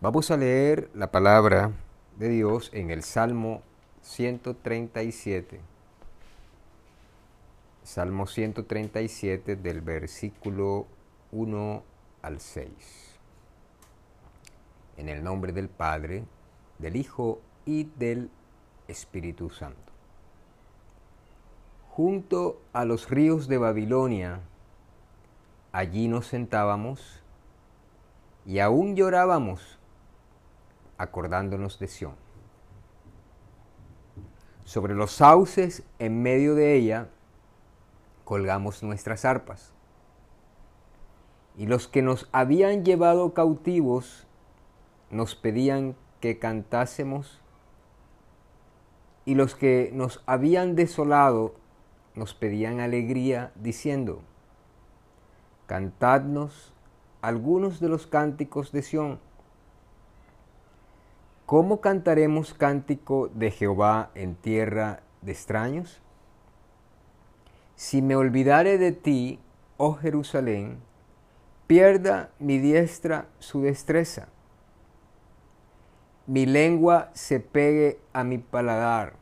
Vamos a leer la palabra de Dios en el Salmo 137. Salmo 137 del versículo 1 al 6. En el nombre del Padre, del Hijo y del Espíritu Santo. Junto a los ríos de Babilonia, allí nos sentábamos y aún llorábamos acordándonos de Sión. Sobre los sauces, en medio de ella, colgamos nuestras arpas. Y los que nos habían llevado cautivos nos pedían que cantásemos, y los que nos habían desolado nos pedían alegría, diciendo, Cantadnos algunos de los cánticos de Sión ¿Cómo cantaremos cántico de Jehová en tierra de extraños? Si me olvidare de ti, oh Jerusalén, pierda mi diestra su destreza, mi lengua se pegue a mi paladar,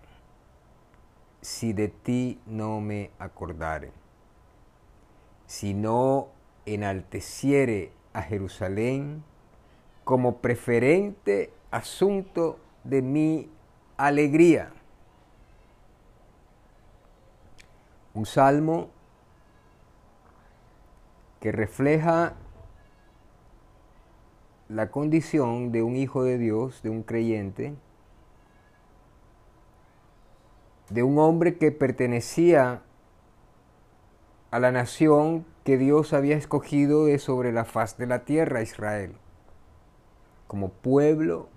si de ti no me acordare, si no enalteciere a Jerusalén como preferente asunto de mi alegría. Un salmo que refleja la condición de un hijo de Dios, de un creyente, de un hombre que pertenecía a la nación que Dios había escogido de sobre la faz de la tierra, Israel, como pueblo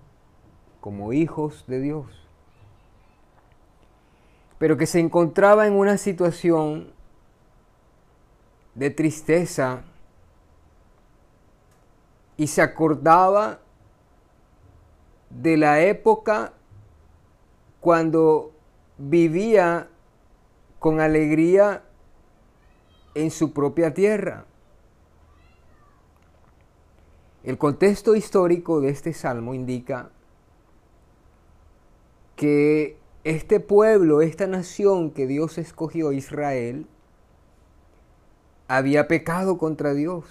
como hijos de Dios, pero que se encontraba en una situación de tristeza y se acordaba de la época cuando vivía con alegría en su propia tierra. El contexto histórico de este salmo indica que este pueblo, esta nación que Dios escogió, Israel, había pecado contra Dios.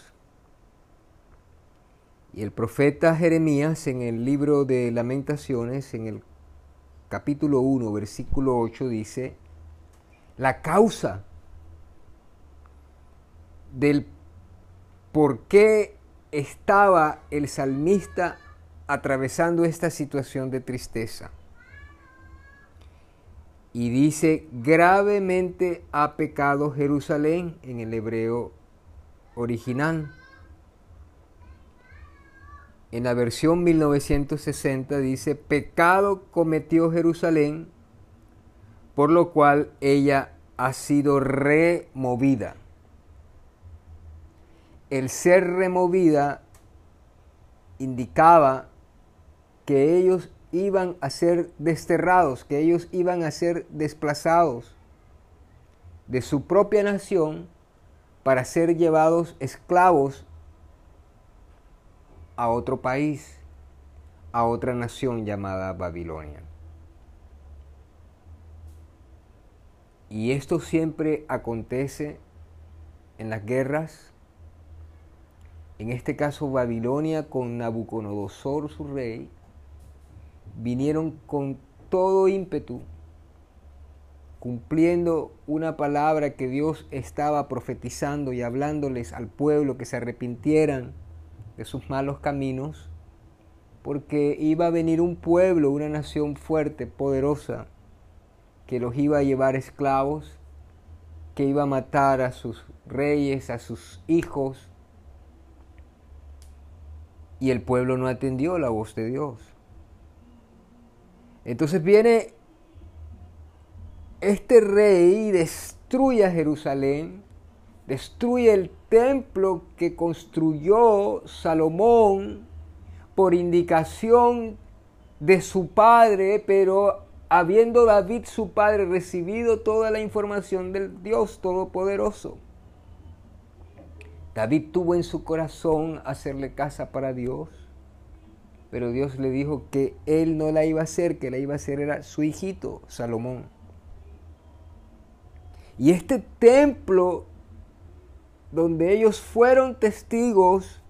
Y el profeta Jeremías en el libro de lamentaciones, en el capítulo 1, versículo 8, dice, la causa del por qué estaba el salmista atravesando esta situación de tristeza y dice, gravemente ha pecado Jerusalén en el hebreo original. En la versión 1960 dice, pecado cometió Jerusalén, por lo cual ella ha sido removida. El ser removida indicaba que ellos iban a ser desterrados, que ellos iban a ser desplazados de su propia nación para ser llevados esclavos a otro país, a otra nación llamada Babilonia. Y esto siempre acontece en las guerras, en este caso Babilonia con Nabucodonosor, su rey, vinieron con todo ímpetu, cumpliendo una palabra que Dios estaba profetizando y hablándoles al pueblo que se arrepintieran de sus malos caminos, porque iba a venir un pueblo, una nación fuerte, poderosa, que los iba a llevar esclavos, que iba a matar a sus reyes, a sus hijos, Y el pueblo no atendió la voz de Dios. Entonces viene este rey, destruye a Jerusalén, destruye el templo que construyó Salomón por indicación de su padre, pero habiendo David su padre recibido toda la información del Dios Todopoderoso. David tuvo en su corazón hacerle casa para Dios, pero Dios le dijo que él no la iba a hacer, que la iba a hacer era su hijito, Salomón. Y este templo donde ellos fueron testigos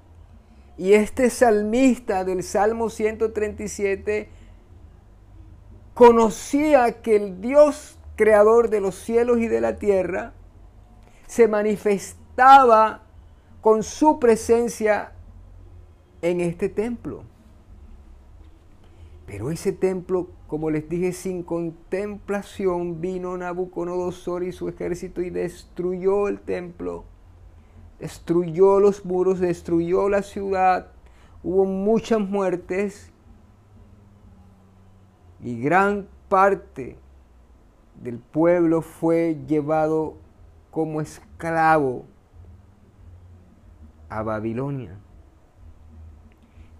y este salmista del Salmo 137 conocía que el Dios creador de los cielos y de la tierra se manifestaba con su presencia en este templo. Pero ese templo, como les dije, sin contemplación vino Nabucodonosor y su ejército y destruyó el templo, destruyó los muros, destruyó la ciudad, hubo muchas muertes. Y gran parte del pueblo fue llevado como esclavo a Babilonia.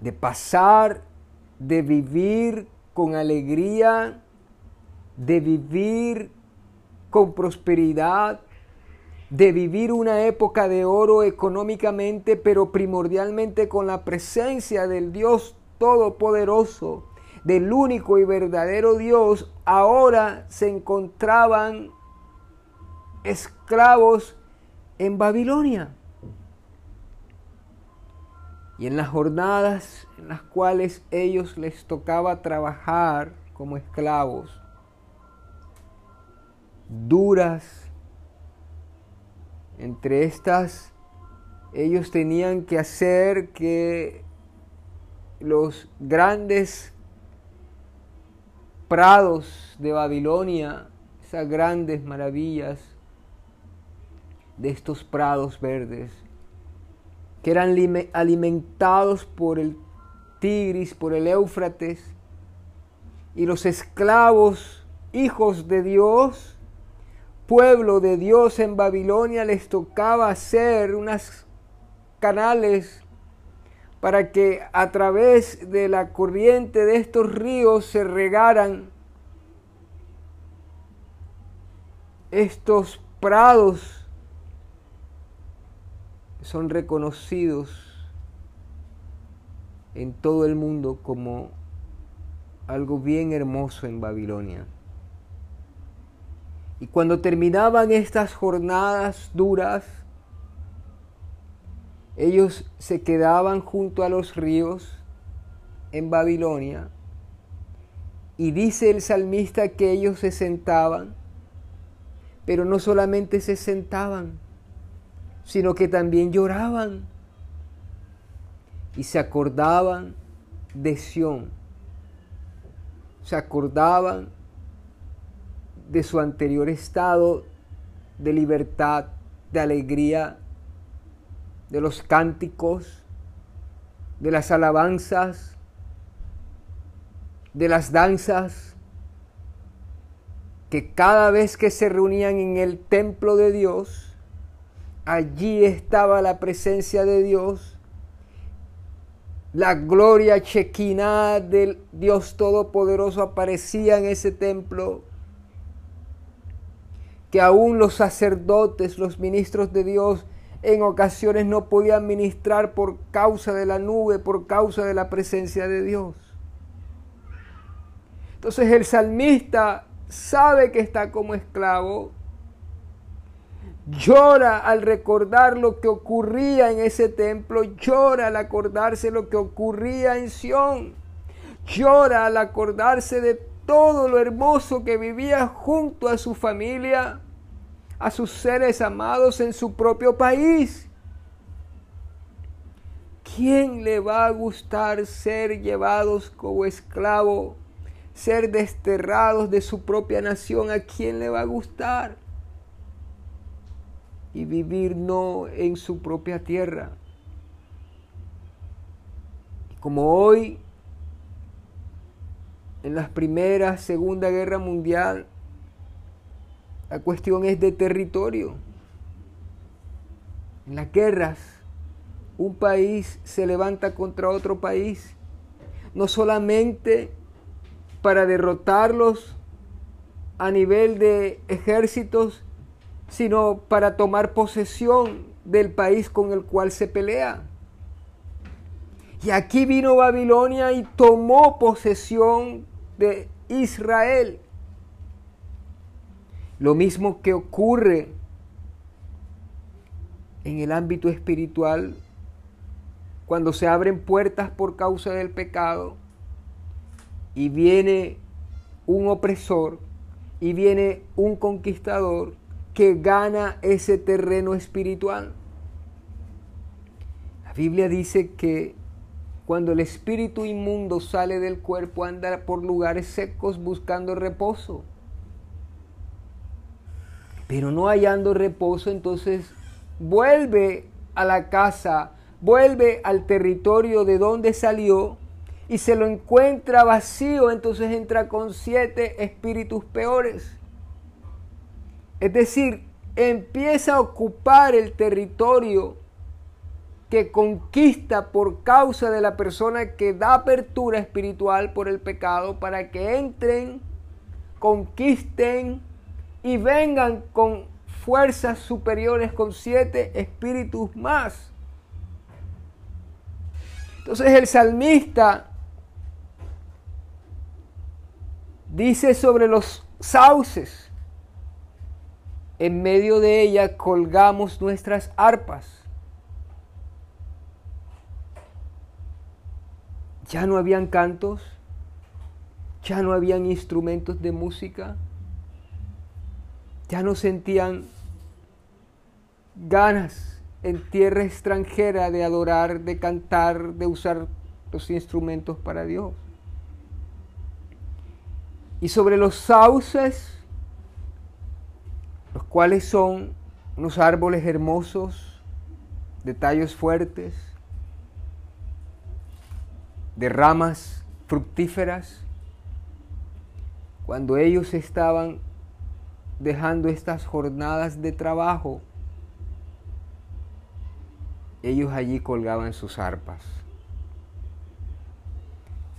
De pasar de vivir con alegría, de vivir con prosperidad, de vivir una época de oro económicamente, pero primordialmente con la presencia del Dios Todopoderoso, del único y verdadero Dios, ahora se encontraban esclavos en Babilonia. Y en las jornadas en las cuales ellos les tocaba trabajar como esclavos, duras, entre estas ellos tenían que hacer que los grandes prados de Babilonia, esas grandes maravillas de estos prados verdes, que eran alimentados por el Tigris, por el Éufrates, y los esclavos, hijos de Dios, pueblo de Dios en Babilonia, les tocaba hacer unas canales para que a través de la corriente de estos ríos se regaran estos prados son reconocidos en todo el mundo como algo bien hermoso en Babilonia. Y cuando terminaban estas jornadas duras, ellos se quedaban junto a los ríos en Babilonia y dice el salmista que ellos se sentaban, pero no solamente se sentaban, sino que también lloraban y se acordaban de Sión, se acordaban de su anterior estado de libertad, de alegría, de los cánticos, de las alabanzas, de las danzas, que cada vez que se reunían en el templo de Dios, allí estaba la presencia de Dios, la gloria chequiná del Dios Todopoderoso aparecía en ese templo, que aún los sacerdotes, los ministros de Dios, en ocasiones no podían ministrar por causa de la nube, por causa de la presencia de Dios. Entonces el salmista sabe que está como esclavo, Llora al recordar lo que ocurría en ese templo. Llora al acordarse lo que ocurría en Sión. Llora al acordarse de todo lo hermoso que vivía junto a su familia, a sus seres amados en su propio país. ¿Quién le va a gustar ser llevados como esclavo, ser desterrados de su propia nación? ¿A quién le va a gustar? Y vivir no en su propia tierra. Como hoy, en las primeras, segunda guerra mundial, la cuestión es de territorio. En las guerras, un país se levanta contra otro país, no solamente para derrotarlos a nivel de ejércitos, sino para tomar posesión del país con el cual se pelea. Y aquí vino Babilonia y tomó posesión de Israel. Lo mismo que ocurre en el ámbito espiritual cuando se abren puertas por causa del pecado y viene un opresor y viene un conquistador que gana ese terreno espiritual. La Biblia dice que cuando el espíritu inmundo sale del cuerpo anda por lugares secos buscando reposo. Pero no hallando reposo, entonces vuelve a la casa, vuelve al territorio de donde salió y se lo encuentra vacío, entonces entra con siete espíritus peores. Es decir, empieza a ocupar el territorio que conquista por causa de la persona que da apertura espiritual por el pecado para que entren, conquisten y vengan con fuerzas superiores, con siete espíritus más. Entonces el salmista dice sobre los sauces, en medio de ella colgamos nuestras arpas. Ya no habían cantos, ya no habían instrumentos de música, ya no sentían ganas en tierra extranjera de adorar, de cantar, de usar los instrumentos para Dios. Y sobre los sauces los cuales son unos árboles hermosos, de tallos fuertes, de ramas fructíferas. Cuando ellos estaban dejando estas jornadas de trabajo, ellos allí colgaban sus arpas.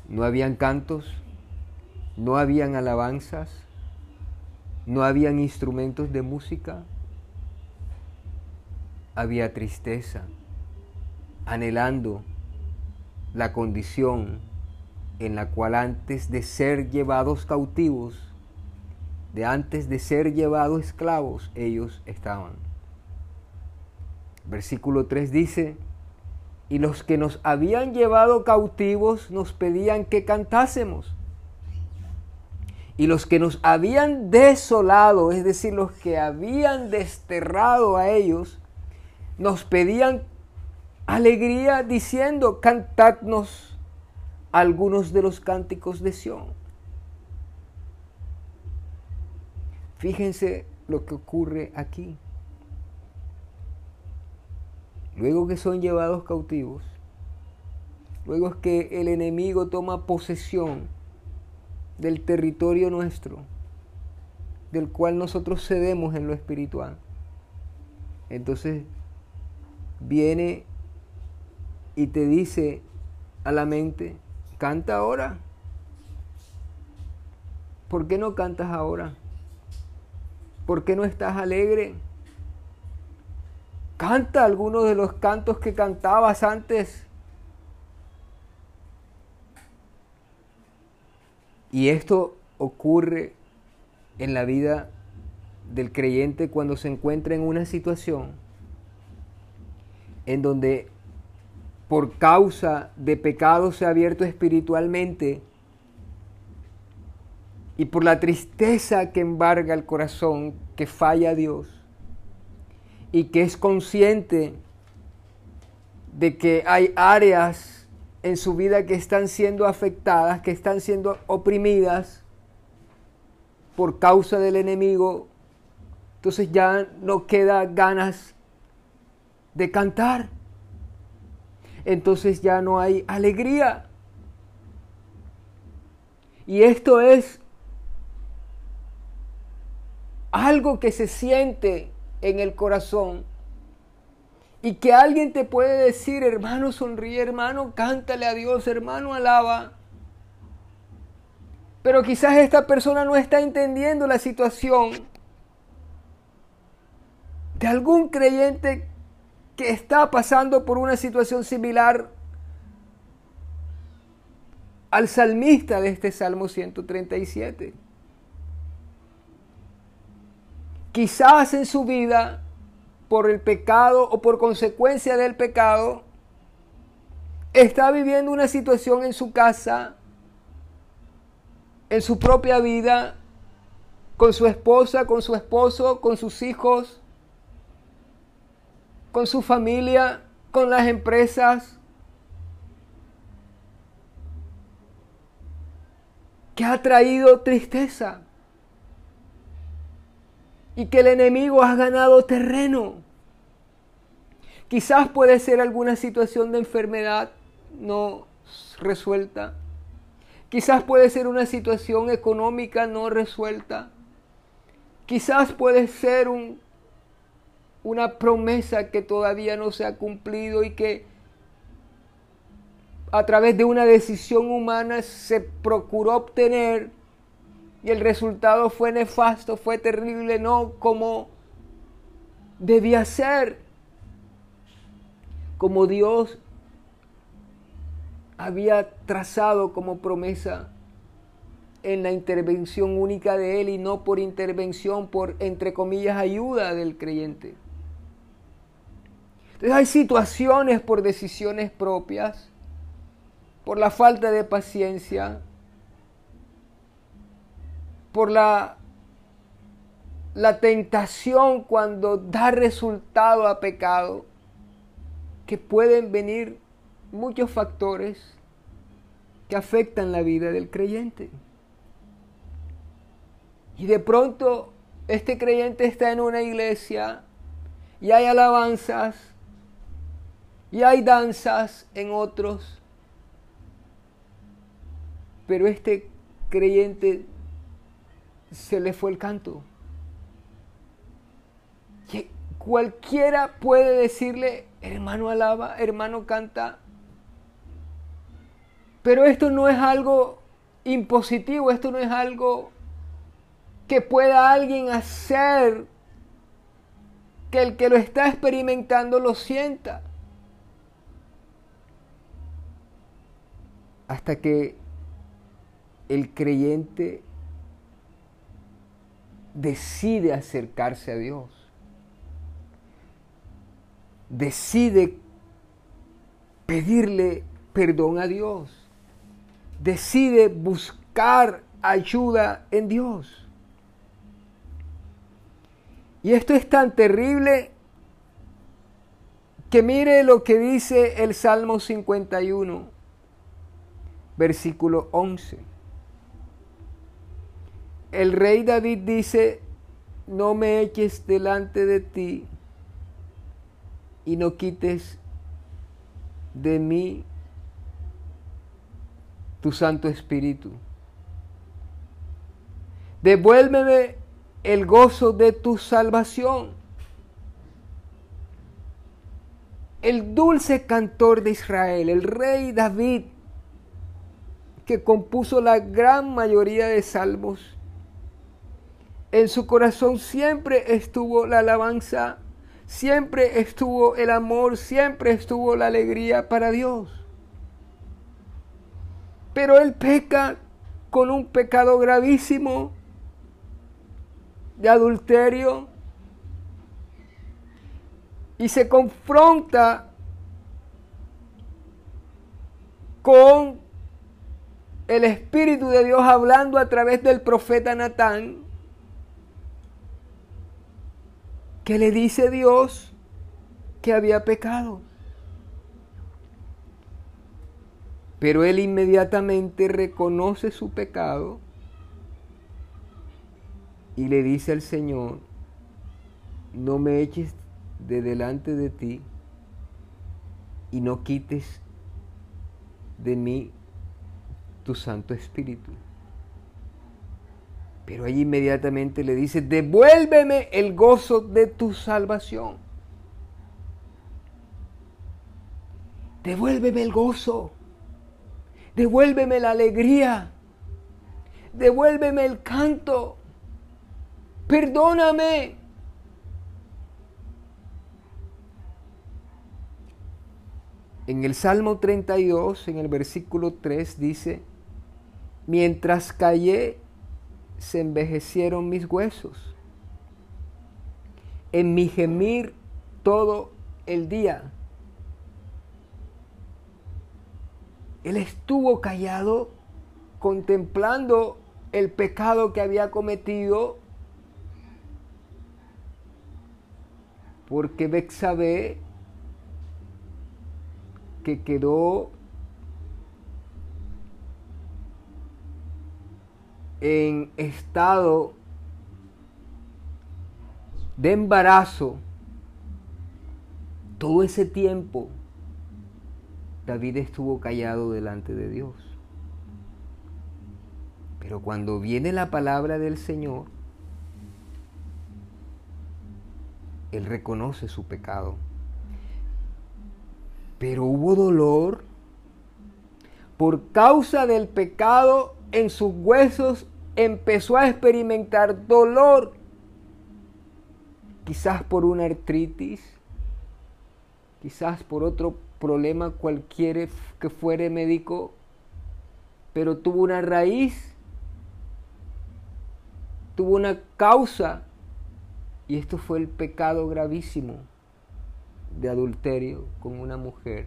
No habían cantos, no habían alabanzas, no habían instrumentos de música, había tristeza, anhelando la condición en la cual antes de ser llevados cautivos, de antes de ser llevados esclavos, ellos estaban. Versículo 3 dice, y los que nos habían llevado cautivos nos pedían que cantásemos y los que nos habían desolado, es decir, los que habían desterrado a ellos, nos pedían alegría diciendo, cantadnos algunos de los cánticos de Sión. Fíjense lo que ocurre aquí. Luego que son llevados cautivos, luego que el enemigo toma posesión del territorio nuestro, del cual nosotros cedemos en lo espiritual. Entonces viene y te dice a la mente, canta ahora. ¿Por qué no cantas ahora? ¿Por qué no estás alegre? Canta algunos de los cantos que cantabas antes. Y esto ocurre en la vida del creyente cuando se encuentra en una situación en donde por causa de pecado se ha abierto espiritualmente y por la tristeza que embarga el corazón, que falla a Dios y que es consciente de que hay áreas en su vida que están siendo afectadas, que están siendo oprimidas por causa del enemigo, entonces ya no queda ganas de cantar. entonces ya no hay alegría. Y esto es algo que se siente en el corazón y que alguien te puede decir, hermano, sonríe, hermano, cántale a Dios, hermano, alaba. Pero quizás esta persona no está entendiendo la situación de algún creyente que está pasando por una situación similar al salmista de este Salmo 137. Quizás en su vida, por el pecado o por consecuencia del pecado, está viviendo una situación en su casa, en su propia vida, con su esposa, con su esposo, con sus hijos, con su familia, con las empresas, que ha traído tristeza y que el enemigo ha ganado terreno. Quizás puede ser alguna situación de enfermedad no resuelta. Quizás puede ser una situación económica no resuelta. Quizás puede ser un, una promesa que todavía no se ha cumplido y que a través de una decisión humana se procuró obtener y el resultado fue nefasto, fue terrible, no como debía ser, como Dios había trazado como promesa en la intervención única de Él y no por intervención, por, entre comillas, ayuda del creyente. Entonces hay situaciones por decisiones propias por la falta de paciencia, por la, la tentación cuando da resultado a pecado, que pueden venir muchos factores que afectan la vida del creyente. Y de pronto este creyente está en una iglesia y hay alabanzas y hay danzas en otros pero este creyente se le fue el canto. Que cualquiera puede decirle, hermano alaba, hermano canta. Pero esto no es algo impositivo, esto no es algo que pueda alguien hacer que el que lo está experimentando lo sienta. Hasta que el creyente decide acercarse a Dios, decide pedirle perdón a Dios, decide buscar ayuda en Dios. Y esto es tan terrible que mire lo que dice el Salmo 51, versículo 11 el rey David dice, no me eches delante de ti y no quites de mí tu Santo Espíritu. Devuélveme el gozo de tu salvación. El dulce cantor de Israel, el rey David, que compuso la gran mayoría de salmos, en su corazón siempre estuvo la alabanza, siempre estuvo el amor, siempre estuvo la alegría para Dios. Pero él peca con un pecado gravísimo de adulterio y se confronta con el Espíritu de Dios hablando a través del profeta Natán que le dice Dios que había pecado. Pero él inmediatamente reconoce su pecado y le dice al Señor, no me eches de delante de ti y no quites de mí tu Santo Espíritu. Pero ahí inmediatamente le dice, devuélveme el gozo de tu salvación. Devuélveme el gozo. Devuélveme la alegría. Devuélveme el canto. Perdóname. En el Salmo 32, en el versículo 3, dice, mientras callé, se envejecieron mis huesos. En mi gemir todo el día. Él estuvo callado contemplando el pecado que había cometido porque Bexabé que quedó en estado de embarazo todo ese tiempo David estuvo callado delante de Dios. Pero cuando viene la palabra del Señor, Él reconoce su pecado. Pero hubo dolor por causa del pecado en sus huesos empezó a experimentar dolor, quizás por una artritis, quizás por otro problema cualquiera que fuere médico, pero tuvo una raíz, tuvo una causa, y esto fue el pecado gravísimo de adulterio con una mujer.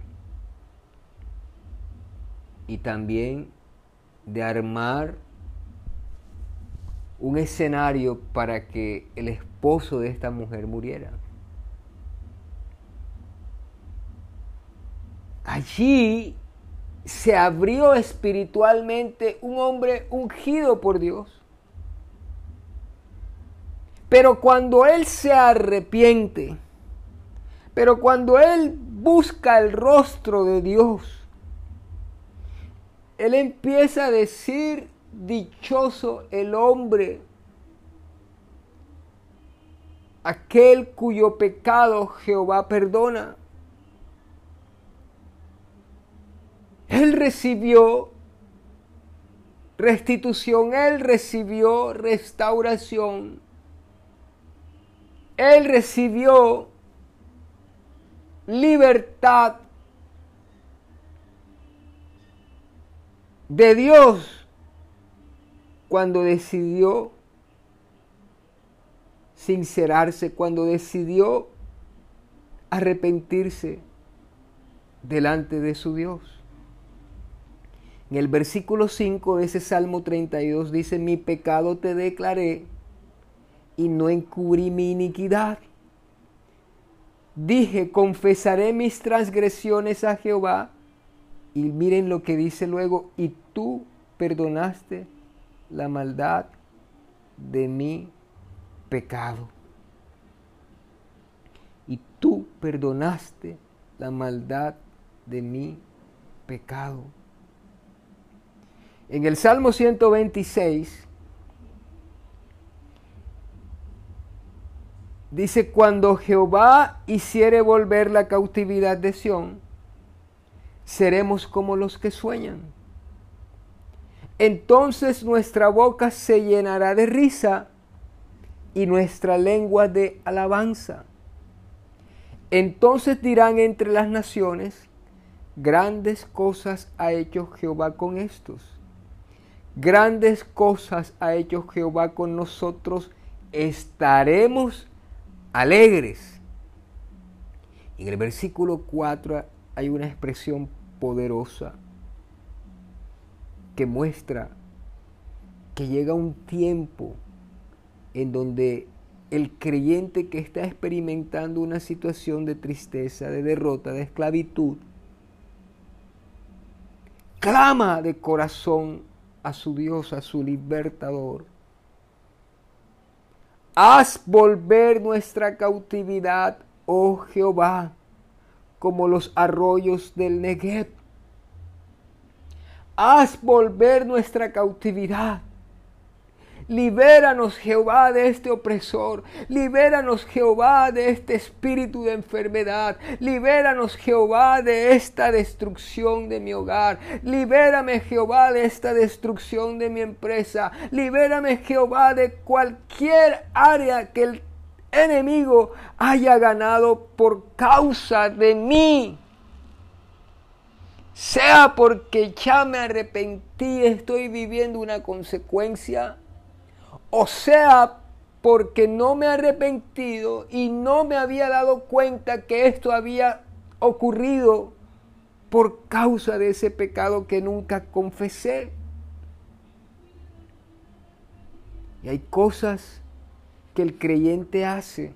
Y también de armar un escenario para que el esposo de esta mujer muriera. Allí se abrió espiritualmente un hombre ungido por Dios. Pero cuando él se arrepiente, pero cuando él busca el rostro de Dios, él empieza a decir, dichoso el hombre, aquel cuyo pecado Jehová perdona. Él recibió restitución, Él recibió restauración, Él recibió libertad de Dios cuando decidió sincerarse, cuando decidió arrepentirse delante de su Dios. En el versículo 5 de ese Salmo 32 dice, mi pecado te declaré y no encubrí mi iniquidad. Dije, confesaré mis transgresiones a Jehová y miren lo que dice luego, y tú perdonaste la maldad de mi pecado. Y tú perdonaste la maldad de mi pecado. En el Salmo 126 dice, cuando Jehová hiciere volver la cautividad de Sión, seremos como los que sueñan. Entonces nuestra boca se llenará de risa y nuestra lengua de alabanza. Entonces dirán entre las naciones, grandes cosas ha hecho Jehová con estos. Grandes cosas ha hecho Jehová con nosotros. Estaremos alegres. En el versículo 4 hay una expresión poderosa que muestra que llega un tiempo en donde el creyente que está experimentando una situación de tristeza, de derrota, de esclavitud, clama de corazón a su Dios, a su libertador. Haz volver nuestra cautividad, oh Jehová como los arroyos del Negev. Haz volver nuestra cautividad Libéranos Jehová de este opresor. Libéranos Jehová de este espíritu de enfermedad. Libéranos Jehová de esta destrucción de mi hogar. Libérame Jehová de esta destrucción de mi empresa. Libérame Jehová de cualquier área que el enemigo haya ganado por causa de mí. Sea porque ya me arrepentí, estoy viviendo una consecuencia o sea porque no me he arrepentido y no me había dado cuenta que esto había ocurrido por causa de ese pecado que nunca confesé. Y hay cosas que el creyente hace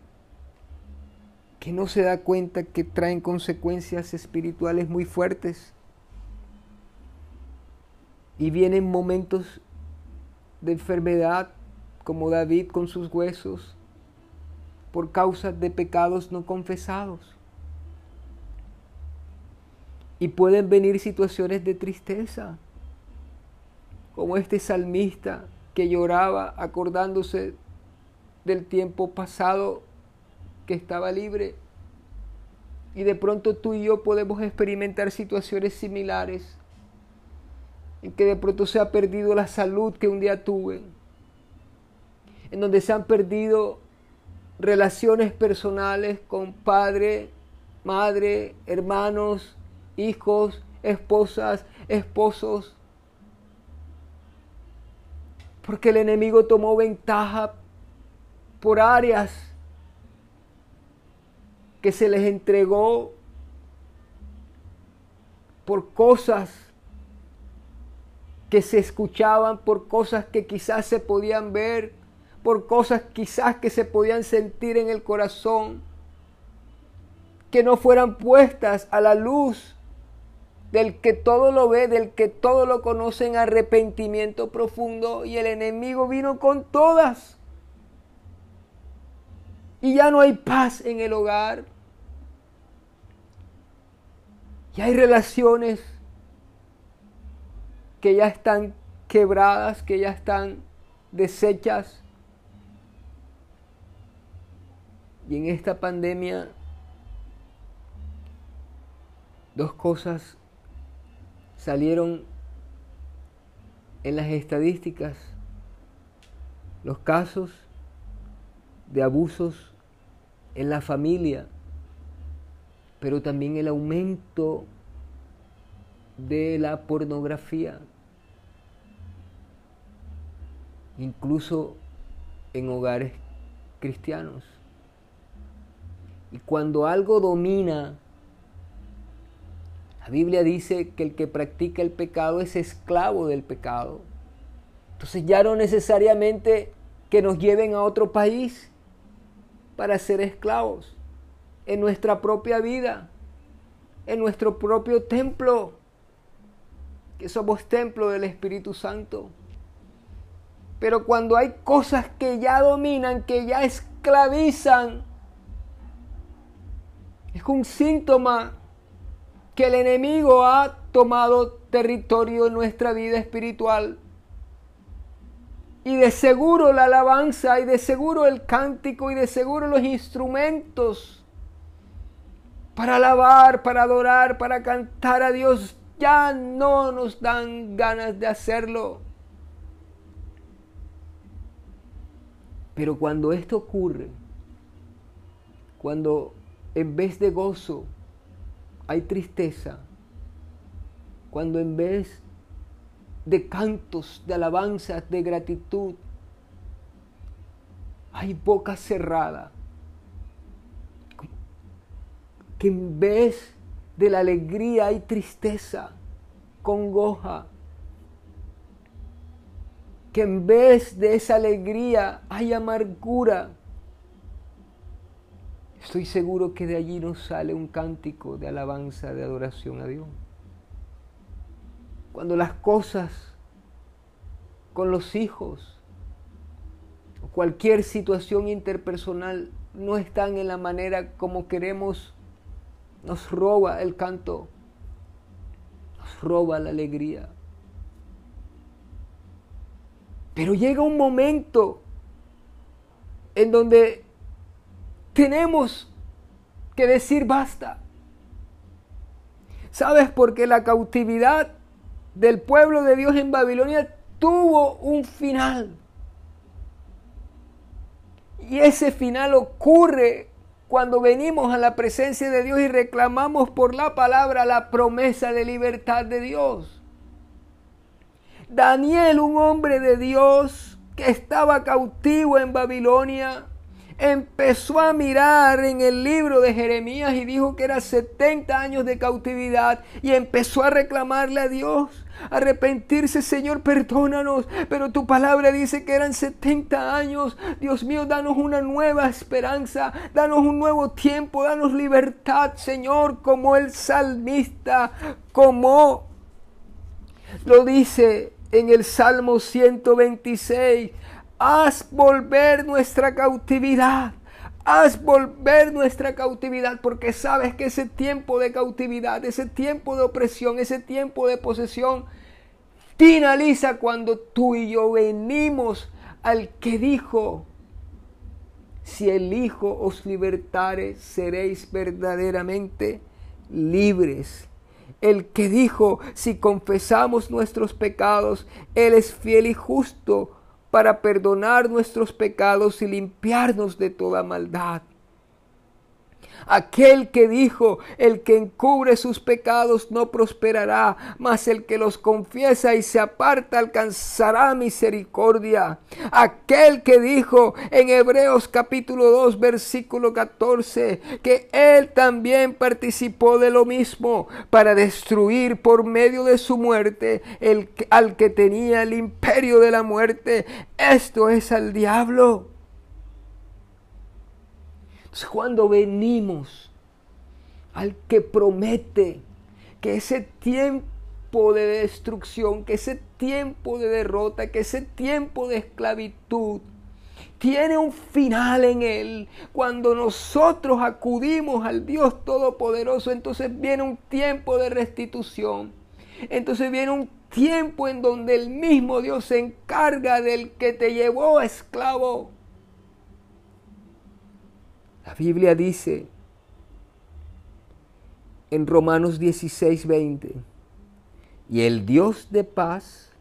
que no se da cuenta que traen consecuencias espirituales muy fuertes. Y vienen momentos de enfermedad, como David con sus huesos, por causa de pecados no confesados. Y pueden venir situaciones de tristeza, como este salmista que lloraba acordándose del tiempo pasado que estaba libre. Y de pronto tú y yo podemos experimentar situaciones similares, en que de pronto se ha perdido la salud que un día tuve, en donde se han perdido relaciones personales con padre, madre, hermanos, hijos, esposas, esposos. Porque el enemigo tomó ventaja por áreas que se les entregó por cosas que se escuchaban, por cosas que quizás se podían ver, por cosas quizás que se podían sentir en el corazón, que no fueran puestas a la luz del que todo lo ve, del que todo lo conoce en arrepentimiento profundo y el enemigo vino con todas. Y ya no hay paz en el hogar. Y hay relaciones que ya están quebradas, que ya están deshechas. Y en esta pandemia, dos cosas salieron en las estadísticas. Los casos de abusos en la familia, pero también el aumento de la pornografía, incluso en hogares cristianos. Y cuando algo domina, la Biblia dice que el que practica el pecado es esclavo del pecado. Entonces ya no necesariamente que nos lleven a otro país para ser esclavos. En nuestra propia vida, en nuestro propio templo, que somos templo del Espíritu Santo. Pero cuando hay cosas que ya dominan, que ya esclavizan, es un síntoma que el enemigo ha tomado territorio en nuestra vida espiritual. Y de seguro la alabanza, y de seguro el cántico, y de seguro los instrumentos para alabar, para adorar, para cantar a Dios, ya no nos dan ganas de hacerlo. Pero cuando esto ocurre, cuando en vez de gozo hay tristeza, cuando en vez de cantos, de alabanzas, de gratitud, hay boca cerrada, que en vez de la alegría hay tristeza, congoja, que en vez de esa alegría hay amargura, Estoy seguro que de allí nos sale un cántico de alabanza, de adoración a Dios. Cuando las cosas con los hijos o cualquier situación interpersonal no están en la manera como queremos nos roba el canto, nos roba la alegría. Pero llega un momento en donde tenemos que decir basta. ¿Sabes? Porque la cautividad del pueblo de Dios en Babilonia tuvo un final. Y ese final ocurre cuando venimos a la presencia de Dios y reclamamos por la palabra la promesa de libertad de Dios. Daniel, un hombre de Dios que estaba cautivo en Babilonia, empezó a mirar en el libro de Jeremías y dijo que era 70 años de cautividad y empezó a reclamarle a Dios, arrepentirse, Señor, perdónanos, pero tu palabra dice que eran 70 años. Dios mío, danos una nueva esperanza, danos un nuevo tiempo, danos libertad, Señor, como el salmista, como lo dice en el Salmo 126 haz volver nuestra cautividad. Haz volver nuestra cautividad porque sabes que ese tiempo de cautividad, ese tiempo de opresión, ese tiempo de posesión finaliza cuando tú y yo venimos al que dijo, si el Hijo os libertare, seréis verdaderamente libres. El que dijo, si confesamos nuestros pecados, Él es fiel y justo para perdonar nuestros pecados y limpiarnos de toda maldad. Aquel que dijo, el que encubre sus pecados no prosperará, mas el que los confiesa y se aparta alcanzará misericordia. Aquel que dijo en Hebreos capítulo 2 versículo 14 que él también participó de lo mismo para destruir por medio de su muerte el, al que tenía el imperio de la muerte. Esto es al diablo cuando venimos al que promete que ese tiempo de destrucción, que ese tiempo de derrota, que ese tiempo de esclavitud, tiene un final en él. Cuando nosotros acudimos al Dios Todopoderoso, entonces viene un tiempo de restitución. Entonces viene un tiempo en donde el mismo Dios se encarga del que te llevó esclavo. La Biblia dice en Romanos 16, 20, y el Dios de paz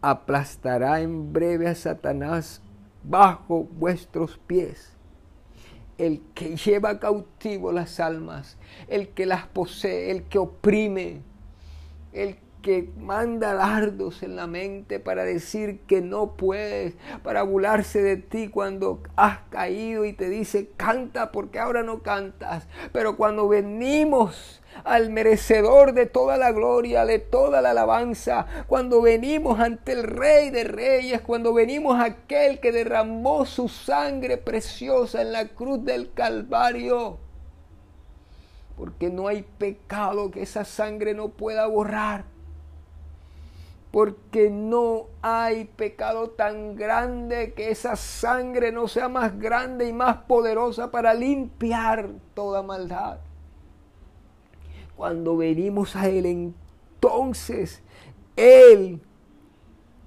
aplastará en breve a Satanás bajo vuestros pies. El que lleva cautivo las almas, el que las posee, el que oprime, el que manda dardos en la mente para decir que no puedes, para burlarse de ti cuando has caído y te dice canta porque ahora no cantas. Pero cuando venimos al merecedor de toda la gloria, de toda la alabanza, cuando venimos ante el Rey de Reyes, cuando venimos a aquel que derramó su sangre preciosa en la cruz del Calvario, porque no hay pecado que esa sangre no pueda borrar porque no hay pecado tan grande que esa sangre no sea más grande y más poderosa para limpiar toda maldad. Cuando venimos a Él, entonces Él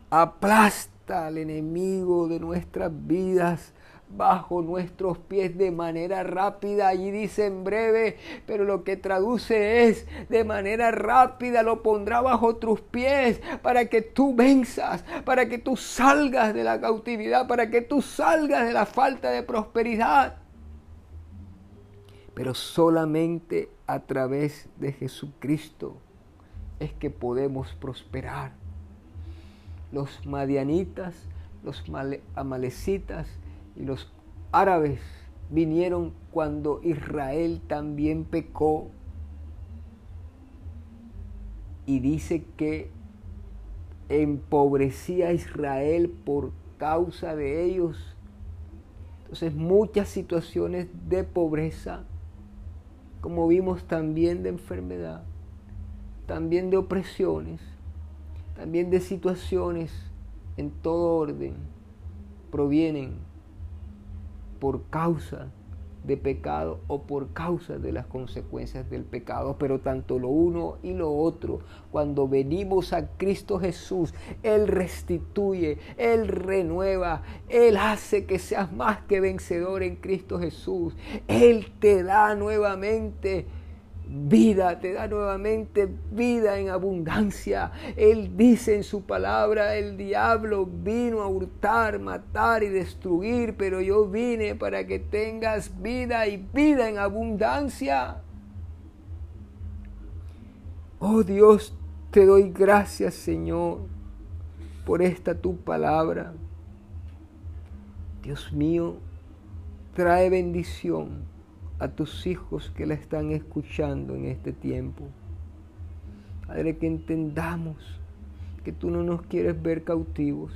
aplasta al enemigo de nuestras vidas bajo nuestros pies de manera rápida. Allí dice en breve, pero lo que traduce es de manera rápida lo pondrá bajo tus pies para que tú venzas, para que tú salgas de la cautividad, para que tú salgas de la falta de prosperidad. Pero solamente a través de Jesucristo es que podemos prosperar. Los madianitas, los amalecitas, y los árabes vinieron cuando Israel también pecó. Y dice que empobrecía a Israel por causa de ellos. Entonces muchas situaciones de pobreza, como vimos también de enfermedad, también de opresiones, también de situaciones en todo orden, provienen por causa de pecado o por causa de las consecuencias del pecado. Pero tanto lo uno y lo otro, cuando venimos a Cristo Jesús, Él restituye, Él renueva, Él hace que seas más que vencedor en Cristo Jesús. Él te da nuevamente vida, te da nuevamente vida en abundancia. Él dice en su palabra, el diablo vino a hurtar, matar y destruir, pero yo vine para que tengas vida y vida en abundancia. Oh Dios, te doy gracias Señor por esta tu palabra. Dios mío, trae bendición a tus hijos que la están escuchando en este tiempo. Padre, que entendamos que tú no nos quieres ver cautivos,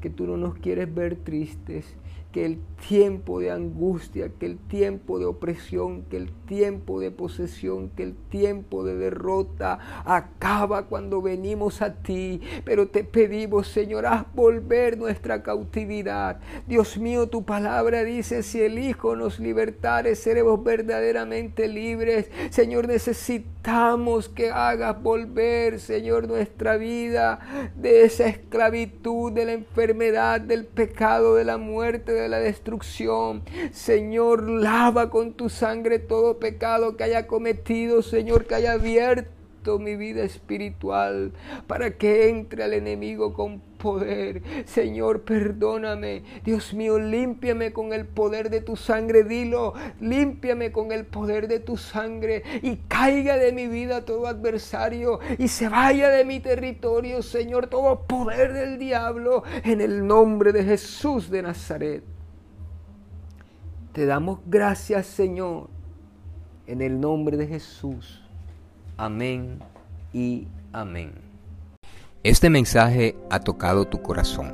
que tú no nos quieres ver tristes, que el tiempo de angustia, que el tiempo de opresión, que el tiempo de posesión, que el tiempo de derrota acaba cuando venimos a ti. Pero te pedimos, Señor, haz volver nuestra cautividad. Dios mío, tu palabra dice, si el Hijo nos libertare, seremos verdaderamente libres. Señor, necesitamos que hagas volver, Señor, nuestra vida de esa esclavitud, de la enfermedad, del pecado, de la muerte, de la destrucción. Señor, lava con tu sangre todo pecado que haya cometido, Señor, que haya abierto mi vida espiritual para que entre al enemigo con poder. Señor, perdóname. Dios mío, límpiame con el poder de tu sangre. Dilo, límpiame con el poder de tu sangre y caiga de mi vida todo adversario y se vaya de mi territorio, Señor, todo poder del diablo en el nombre de Jesús de Nazaret. Te damos gracias, Señor, en el nombre de Jesús. Amén y amén. Este mensaje ha tocado tu corazón.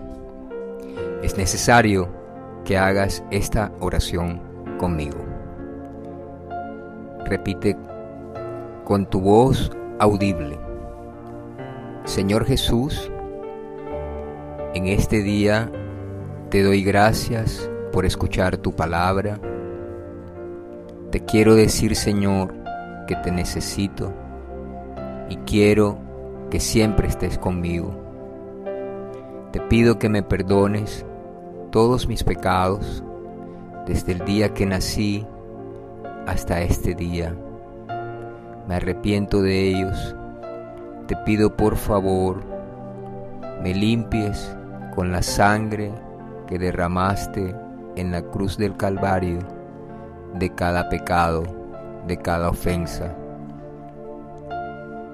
Es necesario que hagas esta oración conmigo. Repite con tu voz audible. Señor Jesús, en este día te doy gracias por escuchar tu palabra. Te quiero decir, Señor, que te necesito y quiero que siempre estés conmigo. Te pido que me perdones todos mis pecados desde el día que nací hasta este día. Me arrepiento de ellos. Te pido por favor, me limpies con la sangre que derramaste en la cruz del Calvario de cada pecado, de cada ofensa,